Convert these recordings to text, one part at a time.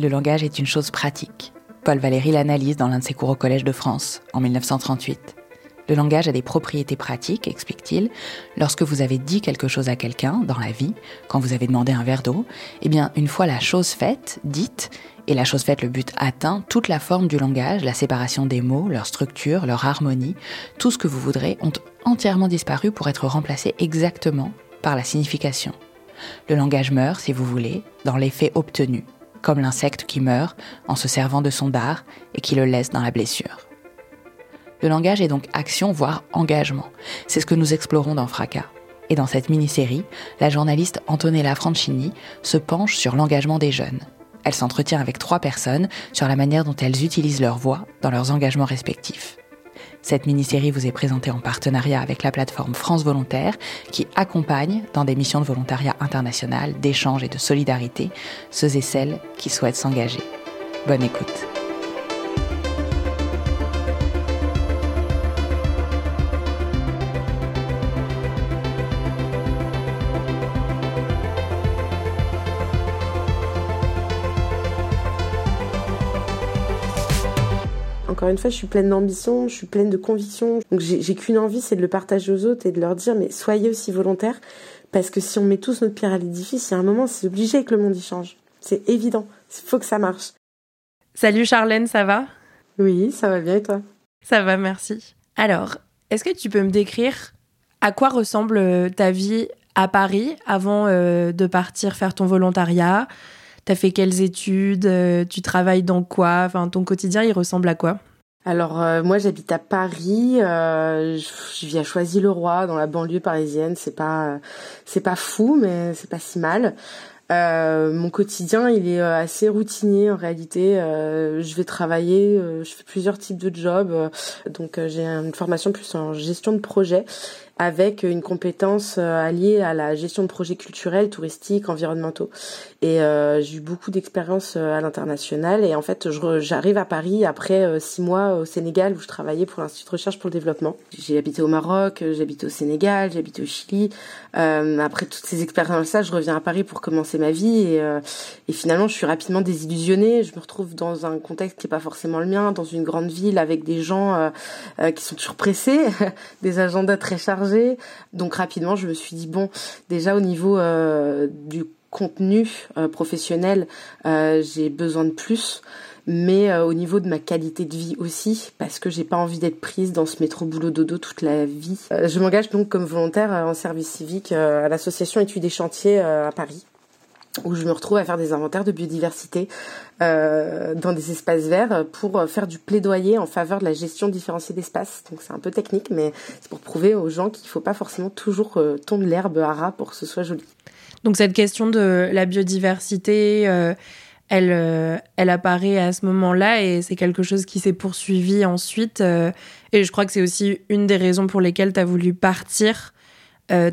Le langage est une chose pratique. Paul Valéry l'analyse dans l'un de ses cours au Collège de France, en 1938. Le langage a des propriétés pratiques, explique-t-il. Lorsque vous avez dit quelque chose à quelqu'un dans la vie, quand vous avez demandé un verre d'eau, eh bien, une fois la chose faite, dite, et la chose faite, le but atteint, toute la forme du langage, la séparation des mots, leur structure, leur harmonie, tout ce que vous voudrez ont entièrement disparu pour être remplacé exactement par la signification. Le langage meurt, si vous voulez, dans l'effet obtenu, comme l'insecte qui meurt en se servant de son dard et qui le laisse dans la blessure. Le langage est donc action, voire engagement. C'est ce que nous explorons dans Fracas. Et dans cette mini-série, la journaliste Antonella Franchini se penche sur l'engagement des jeunes. Elle s'entretient avec trois personnes sur la manière dont elles utilisent leur voix dans leurs engagements respectifs. Cette mini-série vous est présentée en partenariat avec la plateforme France Volontaire qui accompagne dans des missions de volontariat international, d'échange et de solidarité ceux et celles qui souhaitent s'engager. Bonne écoute. Encore une fois, je suis pleine d'ambition, je suis pleine de conviction. Donc j'ai qu'une envie, c'est de le partager aux autres et de leur dire, mais soyez aussi volontaires, parce que si on met tous notre pierre à l'édifice, il y a un moment, c'est obligé que le monde y change. C'est évident. Il faut que ça marche. Salut Charlène, ça va? Oui, ça va bien et toi? Ça va, merci. Alors, est-ce que tu peux me décrire à quoi ressemble euh, ta vie à Paris avant euh, de partir faire ton volontariat? T'as fait quelles études? Euh, Tu travailles dans quoi? Enfin, ton quotidien, il ressemble à quoi? Alors euh, moi j'habite à Paris, euh, je vis à Choisy-le-Roi dans la banlieue parisienne. C'est pas c'est pas fou mais c'est pas si mal. mon quotidien il est assez routinier en réalité. je vais travailler, je fais plusieurs types de jobs, donc j'ai une formation plus en gestion de projet avec une compétence euh, alliée à la gestion de projets culturels, touristiques, environnementaux. Et euh, j'ai eu beaucoup d'expérience euh, à l'international. Et en fait, j'arrive à Paris après six mois au Sénégal où je travaillais pour l'Institut de recherche pour le développement. J'ai habité au Maroc, j'habite au Sénégal, j'habite au Chili. Euh, après toutes ces expériences-là, je reviens à Paris pour commencer ma vie. Et, et finalement, je suis rapidement désillusionnée. Je me retrouve dans un contexte qui est pas forcément le mien, dans une grande ville avec des gens qui sont toujours pressés, des agendas très chargés donc rapidement, je me suis dit bon, déjà au niveau euh, du contenu euh, professionnel, euh, j'ai besoin de plus. Mais au niveau de ma qualité de vie aussi, parce que j'ai pas envie d'être prise dans ce métro boulot dodo toute la vie. je m'engage donc comme volontaire en service civique à l'association Études des chantiers à Paris où je me retrouve à faire des inventaires de biodiversité euh, dans des espaces verts pour faire du plaidoyer en faveur de la gestion différenciée d'espace. Donc c'est un peu technique, mais c'est pour prouver aux gens qu'il ne faut pas forcément toujours euh, tondre l'herbe à ras pour que ce soit joli. Donc cette question de la biodiversité, euh, elle, euh, elle apparaît à ce moment-là et c'est quelque chose qui s'est poursuivi ensuite. Euh, et je crois que c'est aussi une des raisons pour lesquelles tu as voulu partir,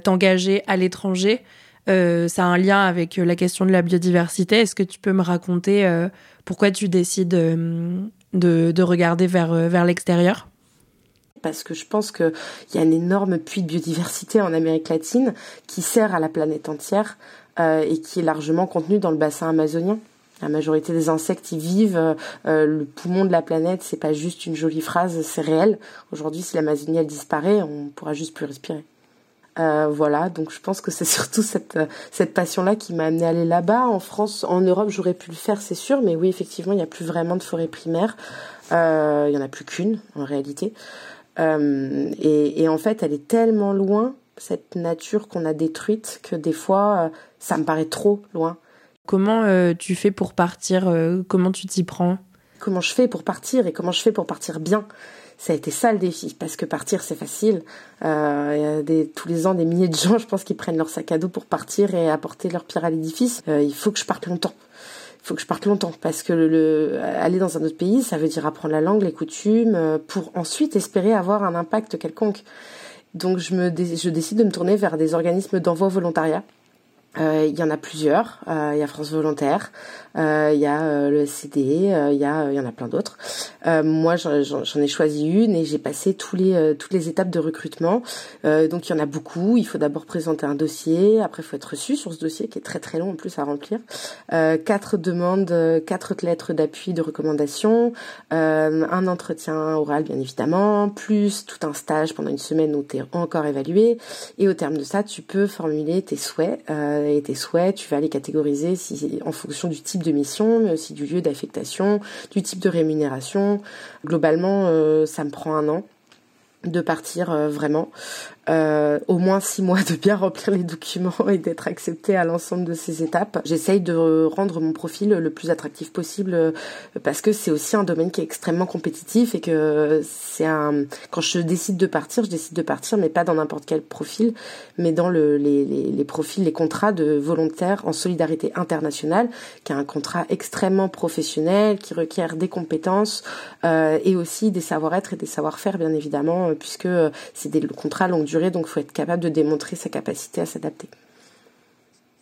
t'engager à l'étranger. Euh, ça a un lien avec euh, la question de la biodiversité. Est-ce que tu peux me raconter euh, pourquoi tu décides de, regarder vers, l'extérieur? Parce que je pense qu'il y a un énorme puits de biodiversité en Amérique latine qui sert à la planète entière et qui est largement contenu dans le bassin amazonien. La majorité des insectes y vivent. le poumon de la planète, c'est pas juste une jolie phrase, c'est réel. Aujourd'hui, si l'Amazonie disparaît, on pourra juste plus respirer. Euh, voilà, donc je pense que c'est surtout cette, cette passion-là qui m'a amené à aller là-bas. En France, en Europe, j'aurais pu le faire, c'est sûr, mais oui, effectivement, il n'y a plus vraiment de forêt primaire. Euh, il y en a plus qu'une, en réalité. Euh, et, et, en fait, elle est tellement loin, cette nature qu'on a détruite, que des fois, ça me paraît trop loin. Comment tu fais pour partir Comment tu t'y prends? Comment je fais pour partir et comment je fais pour partir bien? Ça a été ça le défi, parce que partir c'est facile. Euh, des, tous les ans des milliers de gens, je pense, qui prennent leur sac à dos pour partir et apporter leur pierre à l'édifice. Euh, il faut que je parte longtemps. Il faut que je parte longtemps parce que le, aller dans un autre pays, ça veut dire apprendre la langue, les coutumes, euh, pour ensuite espérer avoir un impact quelconque. Donc je me je décide de me tourner vers des organismes d'envoi volontariat il y en a plusieurs. Euh, il y a France Volontaire, euh, il y a le CD, il y a y en a plein d'autres. moi, j'en ai choisi une et j'ai passé tous les toutes les étapes de recrutement. donc il y en a beaucoup. Il faut d'abord présenter un dossier, après il faut être reçu sur ce dossier qui est très très long en plus à remplir. quatre demandes, quatre lettres d'appui, de recommandation, un entretien oral bien évidemment, plus tout un stage pendant une semaine où tu es encore évalué. Et au terme de ça, tu peux formuler tes souhaits et tes souhaits, tu vas les catégoriser si, en fonction du type de mission, mais aussi du lieu d'affectation, du type de rémunération. Globalement, euh, ça me prend un an de partir euh, vraiment. Euh, au moins six mois de bien remplir les documents et d'être accepté à l'ensemble de ces étapes. J'essaye de rendre mon profil le plus attractif possible euh, parce que c'est aussi un domaine qui est extrêmement compétitif et que c'est un quand je décide de partir, je décide de partir mais pas dans n'importe quel profil, mais dans le, les, les, les profils, les contrats de volontaires en solidarité internationale, qui est un contrat extrêmement professionnel, qui requiert des compétences euh, et aussi des savoir-être et des savoir-faire bien évidemment, puisque c'est des contrats longue durée donc il faut être capable de démontrer sa capacité à s'adapter.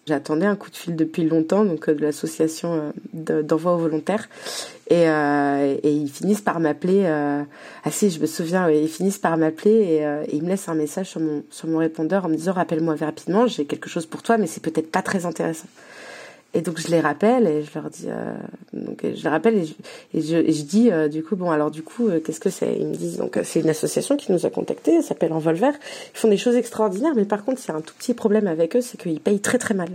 J'attendais un coup de fil depuis longtemps, donc euh, de l'association euh, d'envoi aux volontaires, et, euh, et, ils finissent par m'appeler. Ah si, je me souviens, ils finissent par m'appeler et, et, ils me laissent un message sur mon sur mon répondeur en me disant rappelle-moi rapidement, j'ai quelque chose pour toi, mais c'est peut-être pas très intéressant. Et donc je les rappelle et je leur dis, euh, donc je les rappelle et je, et je, et je dis euh, du coup bon alors du coup euh, qu'est-ce que c'est? Ils me disent donc c'est une association qui nous a contactés, elle s'appelle Envolver. Ils font des choses extraordinaires, mais par contre a un tout petit problème avec eux, c'est qu'ils payent très très mal.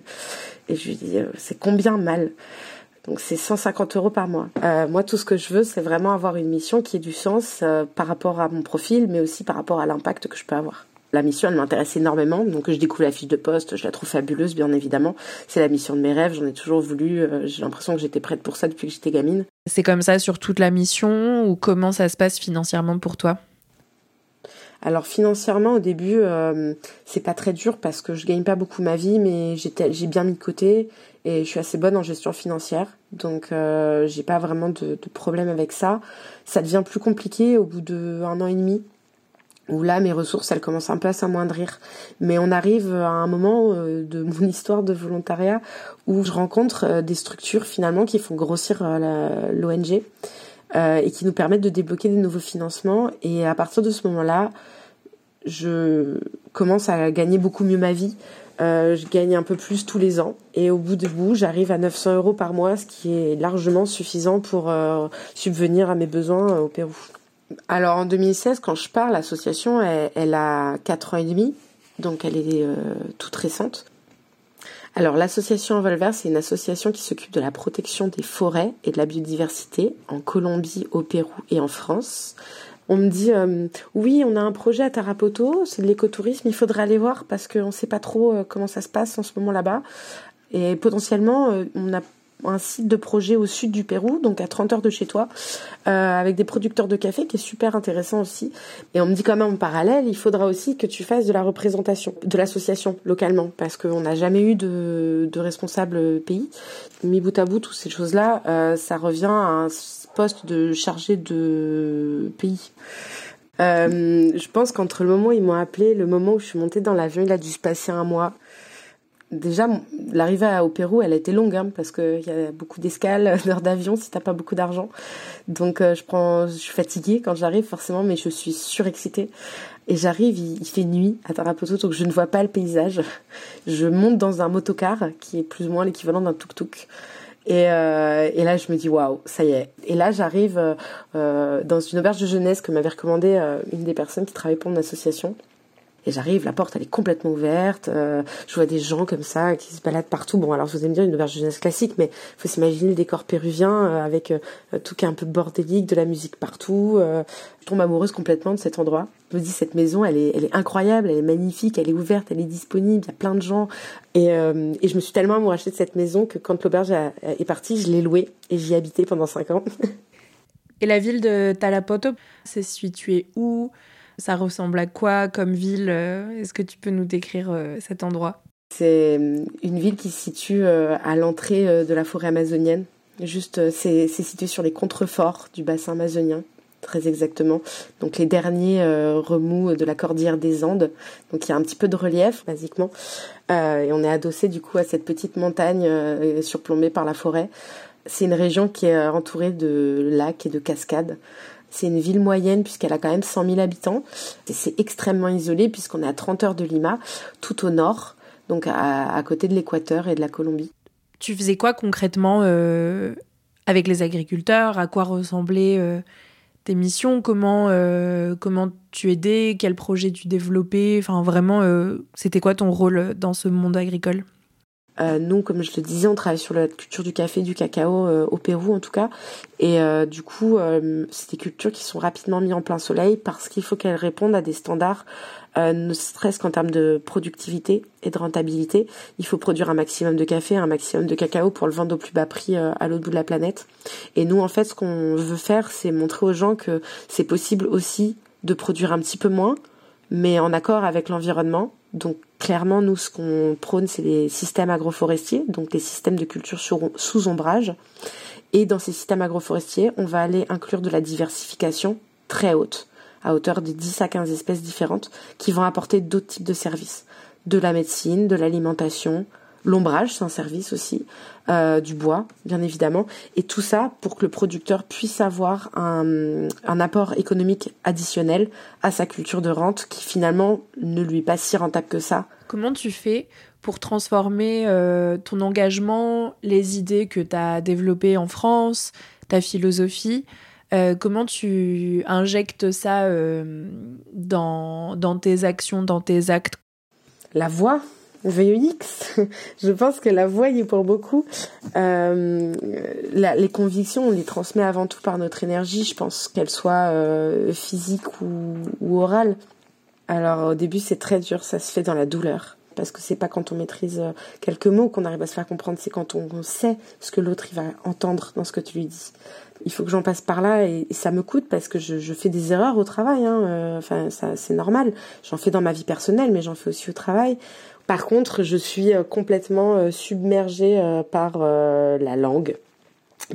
Et je lui dis c'est combien mal? Donc c'est 150 euros par mois. moi, tout ce que je veux, c'est vraiment avoir une mission qui ait du sens par rapport à mon profil, mais aussi par rapport à l'impact que je peux avoir. La mission, elle m'intéresse énormément, donc je découvre la fiche de poste, je la trouve fabuleuse, bien évidemment. C'est la mission de mes rêves, j'en ai toujours voulu, euh, j'ai l'impression que j'étais prête pour ça depuis que j'étais gamine. C'est comme ça sur toute la mission, ou comment ça se passe financièrement pour toi? Alors financièrement au début euh, c'est pas très dur parce que je gagne pas beaucoup ma vie mais j'ai bien mis de côté et je suis assez bonne en gestion financière donc euh, j'ai pas vraiment de, de problème avec ça. Ça devient plus compliqué au bout de un an et demi où là mes ressources elles commencent un peu à s'amoindrir. Mais on arrive à un moment euh, de mon histoire de volontariat où je rencontre euh, des structures finalement qui font grossir euh, l'ONG et qui nous permettent de débloquer des nouveaux financements. Et à partir de ce moment-là, je commence à gagner beaucoup mieux ma vie. je gagne un peu plus tous les ans et au bout de bout, j'arrive à 900 euros par mois, ce qui est largement suffisant pour subvenir à mes besoins au Pérou. Alors en 2016, quand je pars, l'association, elle, a 4 ans et demi, donc elle est euh, toute récente. Alors l'association Envolver, c'est une association qui s'occupe de la protection des forêts et de la biodiversité en Colombie, au Pérou et en France. On me dit euh, oui, on a un projet à Tarapoto, c'est de l'écotourisme, il faudrait aller voir parce qu'on ne sait pas trop euh, comment ça se passe en ce moment là-bas. Et potentiellement, on a un site de projet au sud du Pérou, donc à 30 heures de chez toi, euh, avec des producteurs de café, qui est super intéressant aussi. Et on me dit quand même en parallèle, il faudra aussi que tu fasses de la représentation de l'association localement, parce qu'on n'a jamais eu de, de responsable pays. Mis bout à bout, toutes ces choses-là, euh, ça revient à un poste de chargé de pays. Euh, je pense qu'entre le moment où ils m'ont appelé, le moment où je suis montée dans l'avion, il a dû se passer un mois déjà l'arrivée au Pérou elle a été longue hein, parce qu'il y a beaucoup d'escales d'heures d'avion si t'as pas beaucoup d'argent donc euh, je prends je suis fatiguée quand j'arrive forcément mais je suis surexcitée et j'arrive il, fait nuit à Tarapoto donc je ne vois pas le paysage je monte dans un motocar qui est plus ou moins l'équivalent d'un tuk-tuk et, euh, et, là, je me dis waouh, ça y est. Et là, j'arrive euh, dans une auberge de jeunesse que m'avait recommandé euh, une des personnes qui travaille pour mon association. Et j'arrive, la porte elle est complètement ouverte. Euh, je vois des gens comme ça qui se baladent partout. Bon, alors vous allez me dire une auberge de jeunesse classique, mais faut s'imaginer le décor péruvien euh, avec euh, tout qui est un peu bordélique, de la musique partout. je tombe amoureuse complètement de cet endroit. Je me dis cette maison, elle est, elle est incroyable, elle est magnifique, elle est ouverte, elle est disponible. Il y a plein de gens. Et, et je me suis tellement amourachée de cette maison que quand l'auberge est partie, je l'ai louée et j'y ai habité pendant cinq ans. Et la ville de Talapoto, c'est situé où? Ça ressemble à quoi comme ville Est-ce que tu peux nous décrire cet endroit? C'est une ville qui se situe à l'entrée de la forêt amazonienne. Juste, c'est situé sur les contreforts du bassin amazonien très exactement. Donc les derniers euh, remous de la cordillère des Andes. Donc il y a un petit peu de relief, basiquement. Euh, et on est adossé du coup à cette petite montagne euh, surplombée par la forêt. C'est une région qui est entourée de lacs et de cascades. C'est une ville moyenne puisqu'elle a quand même 100 000 habitants. C'est extrêmement isolé puisqu'on est à 30 heures de Lima, tout au nord, donc à, côté de l'équateur et de la Colombie. Tu faisais quoi concrètement avec les agriculteurs? À quoi ressemblait tes missions, comment, euh, comment tu aidais, quel projet tu développais, enfin vraiment, euh, c'était quoi ton rôle dans ce monde agricole? Euh, nous, comme je le disais, on travaille sur la culture du café, du cacao au Pérou en tout cas. Et du coup, c'est des cultures qui sont rapidement mises en plein soleil parce qu'il faut qu'elles répondent à des standards euh, ne serait-ce qu'en termes de productivité et de rentabilité. Il faut produire un maximum de café, un maximum de cacao pour le vendre au plus bas prix euh, à l'autre bout de la planète. Et nous, en fait, ce qu'on veut faire, c'est montrer aux gens que c'est possible aussi de produire un petit peu moins, mais en accord avec l'environnement. Donc clairement, nous, ce qu'on prône, c'est les systèmes agroforestiers, donc les systèmes de culture sous ombrage. Et dans ces systèmes agroforestiers, on va aller inclure de la diversification très haute à hauteur de 10 à 15 espèces différentes qui vont apporter d'autres types de services. De la médecine, de l'alimentation, l'ombrage, c'est un service aussi, euh, du bois, bien évidemment, et tout ça pour que le producteur puisse avoir un, un, apport économique additionnel à sa culture de rente qui finalement ne lui est pas si rentable que ça. Comment tu fais pour transformer euh, ton engagement, les idées que tu as développées en France, ta philosophie, euh, comment tu injectes ça dans, dans tes actions, dans tes actes? La voix, VEX. Je pense que la voix y est pour beaucoup. Euh, les convictions, on les transmet avant tout par notre énergie. Je pense qu'elle soit physique ou, ou orale. Alors au début c'est très dur, ça se fait dans la douleur parce que c'est pas quand on maîtrise quelques mots qu'on arrive à se faire comprendre, c'est quand on, sait ce que l'autre va entendre dans ce que tu lui dis il faut que j'en passe par là et, ça me coûte parce que je, fais des erreurs au travail. Hein, euh, enfin, c'est normal. J'en fais dans ma vie personnelle, mais j'en fais aussi au travail. Par contre, je suis euh, complètement euh, submergée par la langue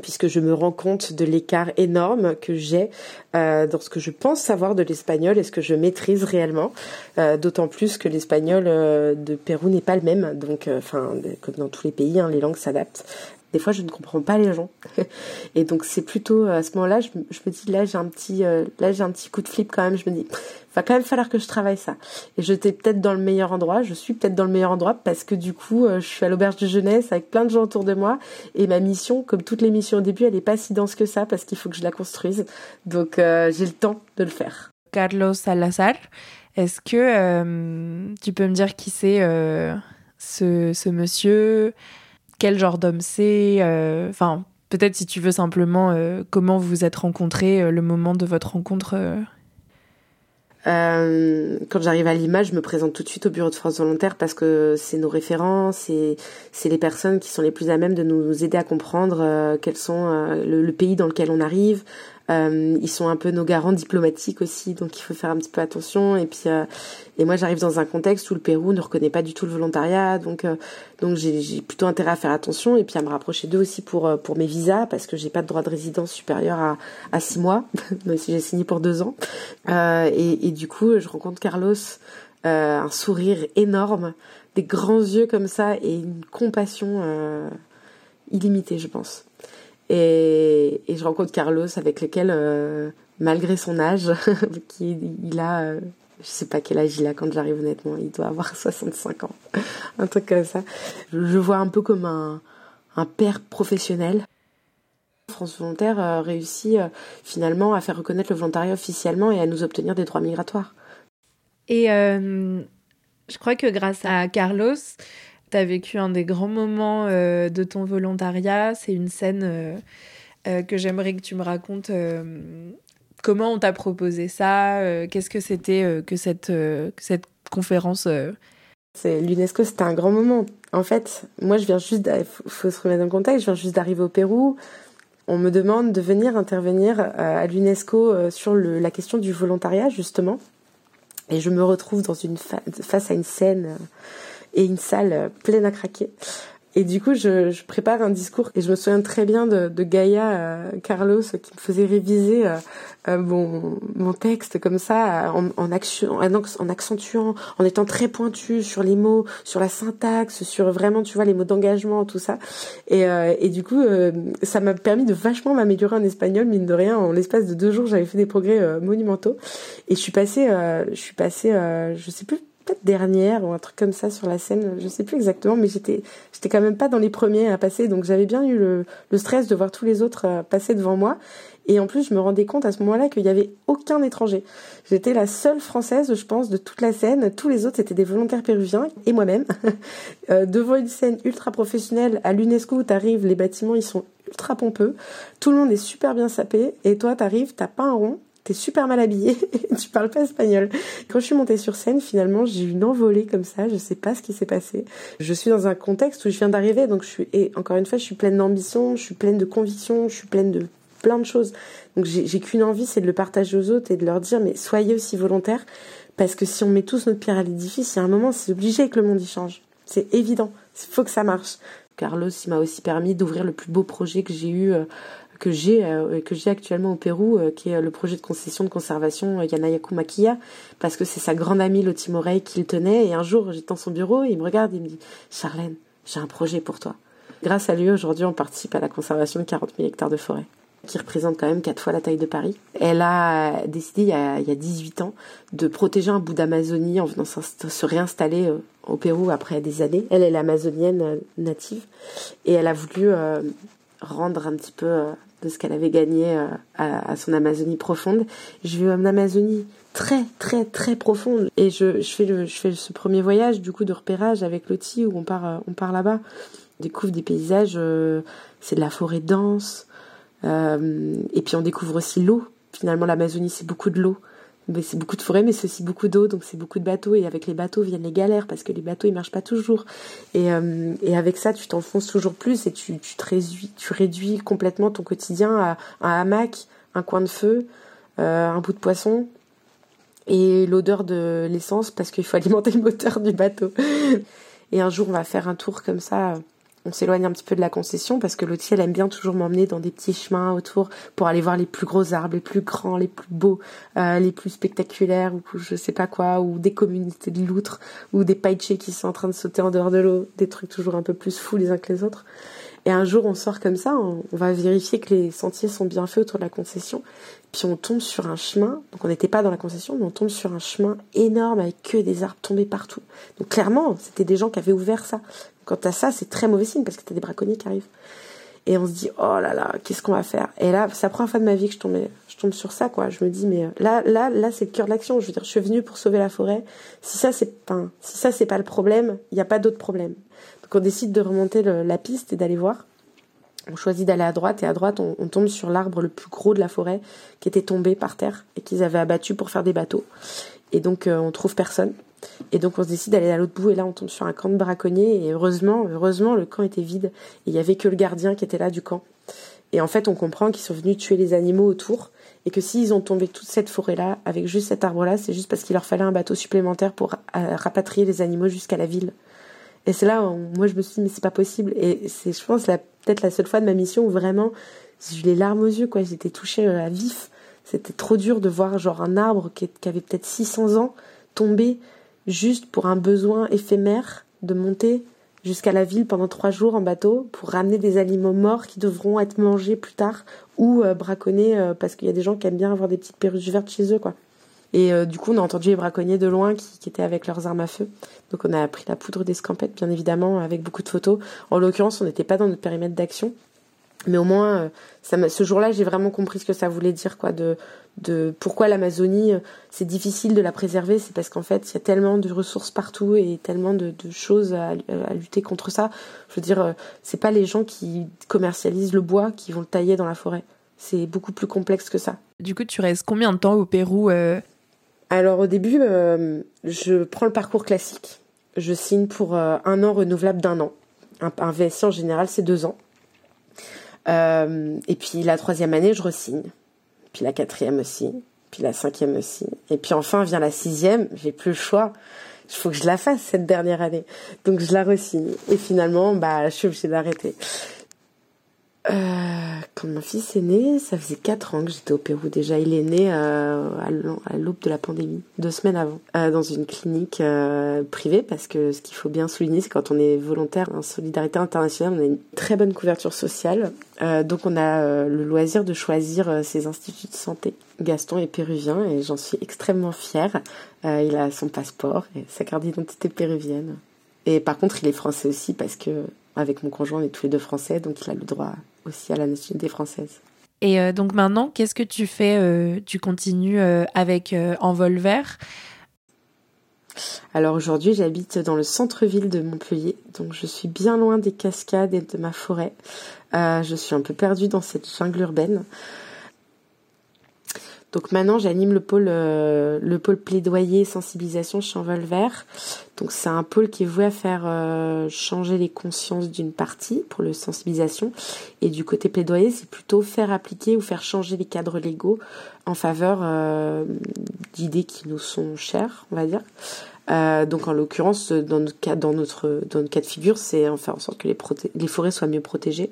puisque je me rends compte de l'écart énorme que j'ai dans ce que je pense savoir de l'espagnol et ce que je maîtrise réellement, d'autant plus que l'espagnol de Pérou n'est pas le même, donc enfin comme dans tous les pays, hein, les langues s'adaptent. Des fois, je ne comprends pas les gens. et donc, c'est plutôt à ce moment-là, je, me dis, là, j'ai un petit, euh, là, j'ai un petit coup de flip quand même. Je me dis, va quand même falloir que je travaille ça. Et j'étais peut-être dans le meilleur endroit. Je suis peut-être dans le meilleur endroit parce que du coup, euh, je suis à l'auberge de jeunesse avec plein de gens autour de moi. Et ma mission, comme toutes les missions au début, elle n'est pas si dense que ça parce qu'il faut que je la construise. Donc, euh, j'ai le temps de le faire. Carlos Salazar, est-ce que tu peux me dire qui c'est ce, ce monsieur? Quel genre d'homme c'est euh, Enfin, peut-être si tu veux simplement euh, comment vous vous êtes rencontrés, euh, le moment de votre rencontre. Quand j'arrive à Lima, je me présente tout de suite au bureau de France volontaire parce que c'est nos référents, c'est c'est les personnes qui sont les plus à même de nous aider à comprendre quels sont le, pays dans lequel on arrive, euh, ils sont un peu nos garants diplomatiques aussi, donc il faut faire un petit peu attention. Et puis, euh, et moi, j'arrive dans un contexte où le Pérou ne reconnaît pas du tout le volontariat, donc euh, donc j'ai plutôt intérêt à faire attention et puis à me rapprocher d'eux aussi pour pour mes visas parce que j'ai pas de droit de résidence supérieur à à six mois, même si j'ai signé pour deux ans. et, et du coup, je rencontre Carlos, un sourire énorme, des grands yeux comme ça et une compassion illimitée, je pense. Et, je rencontre Carlos avec lequel, euh, malgré son âge, qui il a, euh, je sais pas quel âge il a quand j'arrive honnêtement, il doit avoir 65 ans, un truc comme ça. Je le vois un peu comme un, un père professionnel. France Volontaire euh, réussit finalement à faire reconnaître le volontariat officiellement et à nous obtenir des droits migratoires. Et je crois que grâce à Carlos, tu as vécu un des grands moments euh, de ton volontariat. C'est une scène euh, euh, que j'aimerais que tu me racontes. comment on t'a proposé ça Qu'est-ce que c'était que cette, cette conférence c'est l'UNESCO, c'était un grand moment. En fait, moi, je viens juste, faut, se remettre le contexte. Je viens juste d'arriver au Pérou. on me demande de venir intervenir à l'UNESCO sur la question du volontariat justement. Et je me retrouve dans une face à une scène et une salle pleine à craquer et du coup, je, je, prépare un discours et je me souviens très bien de, de Gaïa euh, Carlos qui me faisait réviser euh, euh mon, mon texte comme ça en, en, action, en, accentuant, en étant très pointu sur les mots, sur la syntaxe, sur vraiment, tu vois, les mots d'engagement, tout ça. Et, euh, et du coup, euh, ça m'a permis de vachement m'améliorer en espagnol, mine de rien. En l'espace de deux jours, j'avais fait des progrès monumentaux. Et je suis passée, je suis passée, je sais plus dernière ou un truc comme ça sur la scène, je sais plus exactement, mais j'étais j'étais quand même pas dans les premiers à passer, donc j'avais bien eu le, stress de voir tous les autres euh, passer devant moi. Et en plus, je me rendais compte à ce moment-là qu'il y avait aucun étranger. J'étais la seule française, je pense, de toute la scène. Tous les autres étaient des volontaires péruviens et moi-même. euh, devant une scène ultra professionnelle à l'UNESCO où t'arrives, les bâtiments ils sont ultra pompeux. Tout le monde est super bien sapé et toi t'arrives, t'as pas un rond t'es super mal habillé et tu parles pas espagnol. Quand je suis montée sur scène, finalement, j'ai eu une envolée comme ça, je sais pas ce qui s'est passé. Je suis dans un contexte où je viens d'arriver, donc je suis, et encore une fois, je suis pleine d'ambition, je suis pleine de conviction, je suis pleine de plein de choses. Donc j'ai qu'une envie, c'est de le partager aux autres et de leur dire, mais soyez aussi volontaires, parce que si on met tous notre pierre à l'édifice, il y a un moment, c'est obligé que le monde y change. C'est évident. Il faut que ça marche. Carlos, il m'a aussi permis d'ouvrir le plus beau projet que j'ai eu euh, que j'ai euh, que j'ai actuellement au Pérou, euh, qui est le projet de concession de conservation euh, Yanayaku Makia, parce que c'est sa grande amie Loti Morey qui le tenait. Et un jour, j'étais dans son bureau, il me regarde, il me dit Charlène, j'ai un projet pour toi. Grâce à lui, aujourd'hui, on participe à la conservation de 40 000 hectares de forêt qui représente quand même quatre fois la taille de Paris. Elle a décidé il y a 18 ans de protéger un bout d'Amazonie en venant se réinstaller au Pérou après des années. Elle est l'amazonienne native et elle a voulu rendre un petit peu de ce qu'elle avait gagné euh, à, son Amazonie profonde. Je vais en Amazonie très très très profonde. Et je, je fais le je fais ce premier voyage du coup de repérage avec Lottie où on part euh, on part là-bas. On découvre des paysages euh, c'est de la forêt dense et puis on découvre aussi l'eau. Finalement l'Amazonie c'est beaucoup de l'eau c'est beaucoup de forêt, mais c'est aussi beaucoup d'eau, donc c'est beaucoup de bateaux. Et avec les bateaux viennent les galères parce que les bateaux ils marchent pas toujours. Et, euh, et avec ça, tu t'enfonces toujours plus et tu, tu, réduis complètement ton quotidien à un hamac, un coin de feu, euh, un bout de poisson et l'odeur de l'essence parce qu'il faut alimenter le moteur du bateau. Et un jour, on va faire un tour comme ça on s'éloigne un petit peu de la concession parce que l'autre elle aime bien toujours m'emmener dans des petits chemins autour pour aller voir les plus gros arbres, les plus grands, les plus beaux, euh, les plus spectaculaires ou je sais pas quoi, ou des communautés de loutres ou des païchés qui sont en train de sauter en dehors de l'eau, des trucs toujours un peu plus fous les uns que les autres. Et un jour, on sort comme ça, on, va vérifier que les sentiers sont bien faits autour de la concession. Puis on tombe sur un chemin, donc on n'était pas dans la concession, mais on tombe sur un chemin énorme avec que des arbres tombés partout. Donc clairement, c'était des gens qui avaient ouvert ça. Quand t'as ça, c'est très mauvais signe parce que t'as des braconniers qui arrivent. Et on se dit, oh là là, qu'est-ce qu'on va faire? Et là, c'est la première fois de ma vie que je tombe, je tombe sur ça, quoi. Je me dis, mais euh, là, là, là, c'est le cœur de l'action. Je veux dire, je suis venue pour sauver la forêt. Si ça, c'est pas, si ça, c'est pas le problème, il n'y a pas d'autre problème. Donc on décide de remonter la piste et d'aller voir. On choisit d'aller à droite et à droite, on, tombe sur l'arbre le plus gros de la forêt qui était tombé par terre et qu'ils avaient abattu pour faire des bateaux. Et donc, euh, on trouve personne. Et donc on se décide d'aller à l'autre bout et là on tombe sur un camp de braconniers et heureusement, heureusement le camp était vide et il y avait que le gardien qui était là du camp. Et en fait on comprend qu'ils sont venus tuer les animaux autour et que s'ils ont tombé toute cette forêt là avec juste cet arbre là, c'est juste parce qu'il leur fallait un bateau supplémentaire pour euh, rapatrier les animaux jusqu'à la ville. Et c'est là où moi je me suis dit mais c'est pas possible et c'est je pense peut-être la seule fois de ma mission où vraiment j'ai eu les larmes aux yeux quoi, j'étais touchée euh, à vif. C'était trop dur de voir genre un arbre qui, qui avait peut-être 600 ans tomber juste pour un besoin éphémère de monter jusqu'à la ville pendant trois jours en bateau pour ramener des aliments morts qui devront être mangés plus tard ou euh, braconnés euh, parce qu'il y a des gens qui aiment bien avoir des petites perruches vertes chez eux quoi. Et euh, du coup, on a entendu les braconniers de loin qui, étaient avec leurs armes à feu. Donc on a pris la poudre d'escampette, bien évidemment, avec beaucoup de photos. En l'occurrence, on n'était pas dans notre périmètre d'action. Mais au moins, ça ce jour-là, j'ai vraiment compris ce que ça voulait dire, quoi, de, de pourquoi l'Amazonie, euh, c'est difficile de la préserver, c'est parce qu'en fait, il y a tellement de ressources partout et tellement de, choses à, lutter contre ça. Je veux dire, euh, c'est pas les gens qui commercialisent le bois qui vont le tailler dans la forêt. C'est beaucoup plus complexe que ça. Du coup, tu restes combien de temps au Pérou euh Alors au début, je prends le parcours classique. Je signe pour un an renouvelable d'un an. Un, un VSI en général, c'est deux ans. et puis la troisième année, je resigne. Puis la quatrième aussi. Puis la cinquième aussi. Et puis enfin vient la sixième. J'ai plus le choix. Il faut que je la fasse cette dernière année. Donc je la resigne. Et finalement, bah, je suis obligée d'arrêter. Euh, quand mon fils est né, ça faisait 4 ans que j'étais au Pérou déjà. Il est né euh, à l'aube de la pandémie, deux semaines avant, euh, dans une clinique euh, privée, parce que ce qu'il faut bien souligner, c'est quand on est volontaire en solidarité internationale, on a une très bonne couverture sociale. Euh, donc on a le loisir de choisir ses instituts de santé. Gaston est péruvien et j'en suis extrêmement fière. il a son passeport et sa carte d'identité péruvienne. Et par contre, il est français aussi parce que avec mon conjoint, on est tous les deux français, donc il a le droit aussi à la nationalité française. Et euh, donc maintenant, qu'est-ce que tu fais euh, Tu continues euh, avec Envol Vert? Alors aujourd'hui, j'habite dans le centre-ville de Montpellier, donc je suis bien loin des cascades et de ma forêt. je suis un peu perdue dans cette jungle urbaine. Donc maintenant, j'anime le pôle euh, le pôle plaidoyer sensibilisation chez Vert. Donc c'est un pôle qui est voué à faire euh, changer les consciences d'une partie pour le sensibilisation et du côté plaidoyer, c'est plutôt faire appliquer ou faire changer les cadres légaux en faveur euh, d'idées qui nous sont chères, on va dire. donc en l'occurrence, dans notre cas, dans notre dans notre cas de figure, c'est en faire en sorte que les, les forêts soient mieux protégées.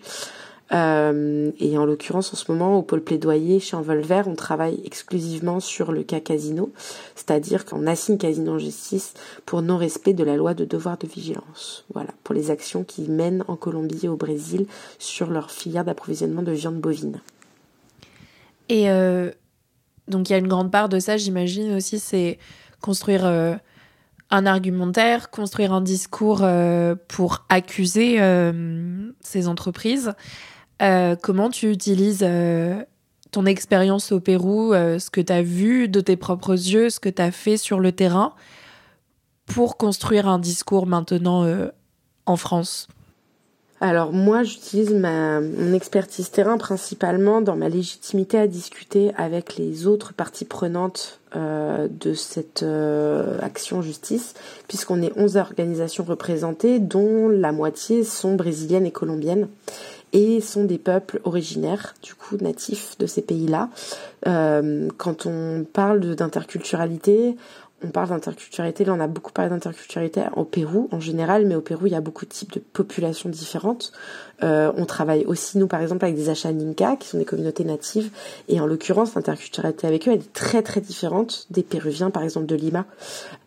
Euh, et en l'occurrence, en ce moment, au pôle plaidoyer chez Envolver, on travaille exclusivement sur le cas casino, c'est-à-dire qu'on assigne casino en justice pour non-respect de la loi de devoir de vigilance. Voilà, pour les actions qui mènent en Colombie et au Brésil sur leur filière d'approvisionnement de viande bovine. Et euh, donc il y a une grande part de ça, j'imagine aussi, c'est construire euh, un argumentaire, construire un discours pour accuser ces entreprises. Euh, comment tu utilises euh, ton expérience au Pérou, euh, ce que tu as vu de tes propres yeux, ce que tu as fait sur le terrain pour construire un discours maintenant en France? Alors moi, j'utilise mon expertise terrain principalement dans ma légitimité à discuter avec les autres parties prenantes de cette action justice, puisqu'on est 11 organisations représentées, dont la moitié sont brésiliennes et colombiennes et sont des peuples originaires, du coup natifs de ces pays-là. Euh, quand on parle d'interculturalité, on parle d'interculturalité, là on a beaucoup parlé d'interculturalité au Pérou en général, mais au Pérou il y a beaucoup de types de populations différentes. Euh, on travaille aussi nous par exemple avec des Achaninka qui sont des communautés natives et en l'occurrence l'interculturalité avec eux elle est très très différente des Péruviens par exemple de Lima.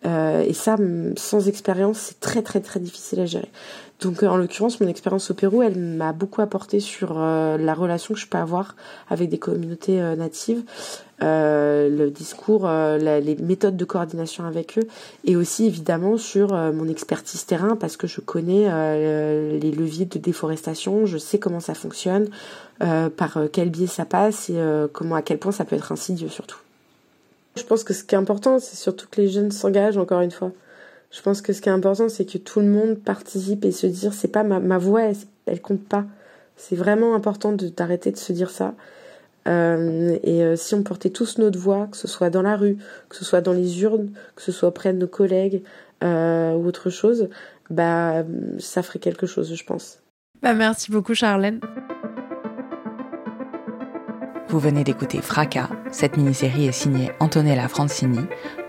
Euh, et ça sans expérience c'est très très très difficile à gérer. Donc euh, en l'occurrence, mon expérience au Pérou, elle m'a beaucoup apporté sur euh, la relation que je peux avoir avec des communautés euh, natives, le discours, les méthodes de coordination avec eux, et aussi évidemment sur mon expertise terrain parce que je connais les leviers de déforestation, je sais comment ça fonctionne, par quel biais ça passe et comment à quel point ça peut être insidieux surtout. Je pense que ce qui est important, c'est surtout que les jeunes s'engagent encore une fois. Je pense que ce qui est important, c'est que tout le monde participe et se dire, c'est pas ma, ma voix, elle, compte pas. C'est vraiment important d'arrêter de, se dire ça. Euh, et euh, si on portait tous notre voix, que ce soit dans la rue, que ce soit dans les urnes, que ce soit auprès de nos collègues euh, ou autre chose, bah ça ferait quelque chose, je pense. Bah merci beaucoup, Charlène. Vous venez d'écouter Fracas. Cette mini-série est signée Antonella Francini.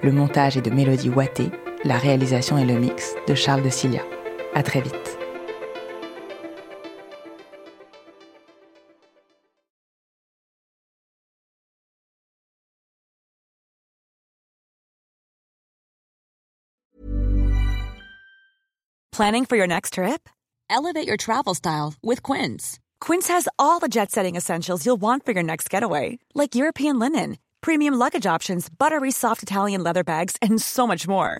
Le montage est de Mélodie Watté la réalisation et le mix de Charles de Cilia. À très vite. Planning for your next trip? Elevate your travel style with Quince. Quince has all the jet setting essentials you'll want for your next getaway, like European linen, premium luggage options, buttery soft Italian leather bags, and so much more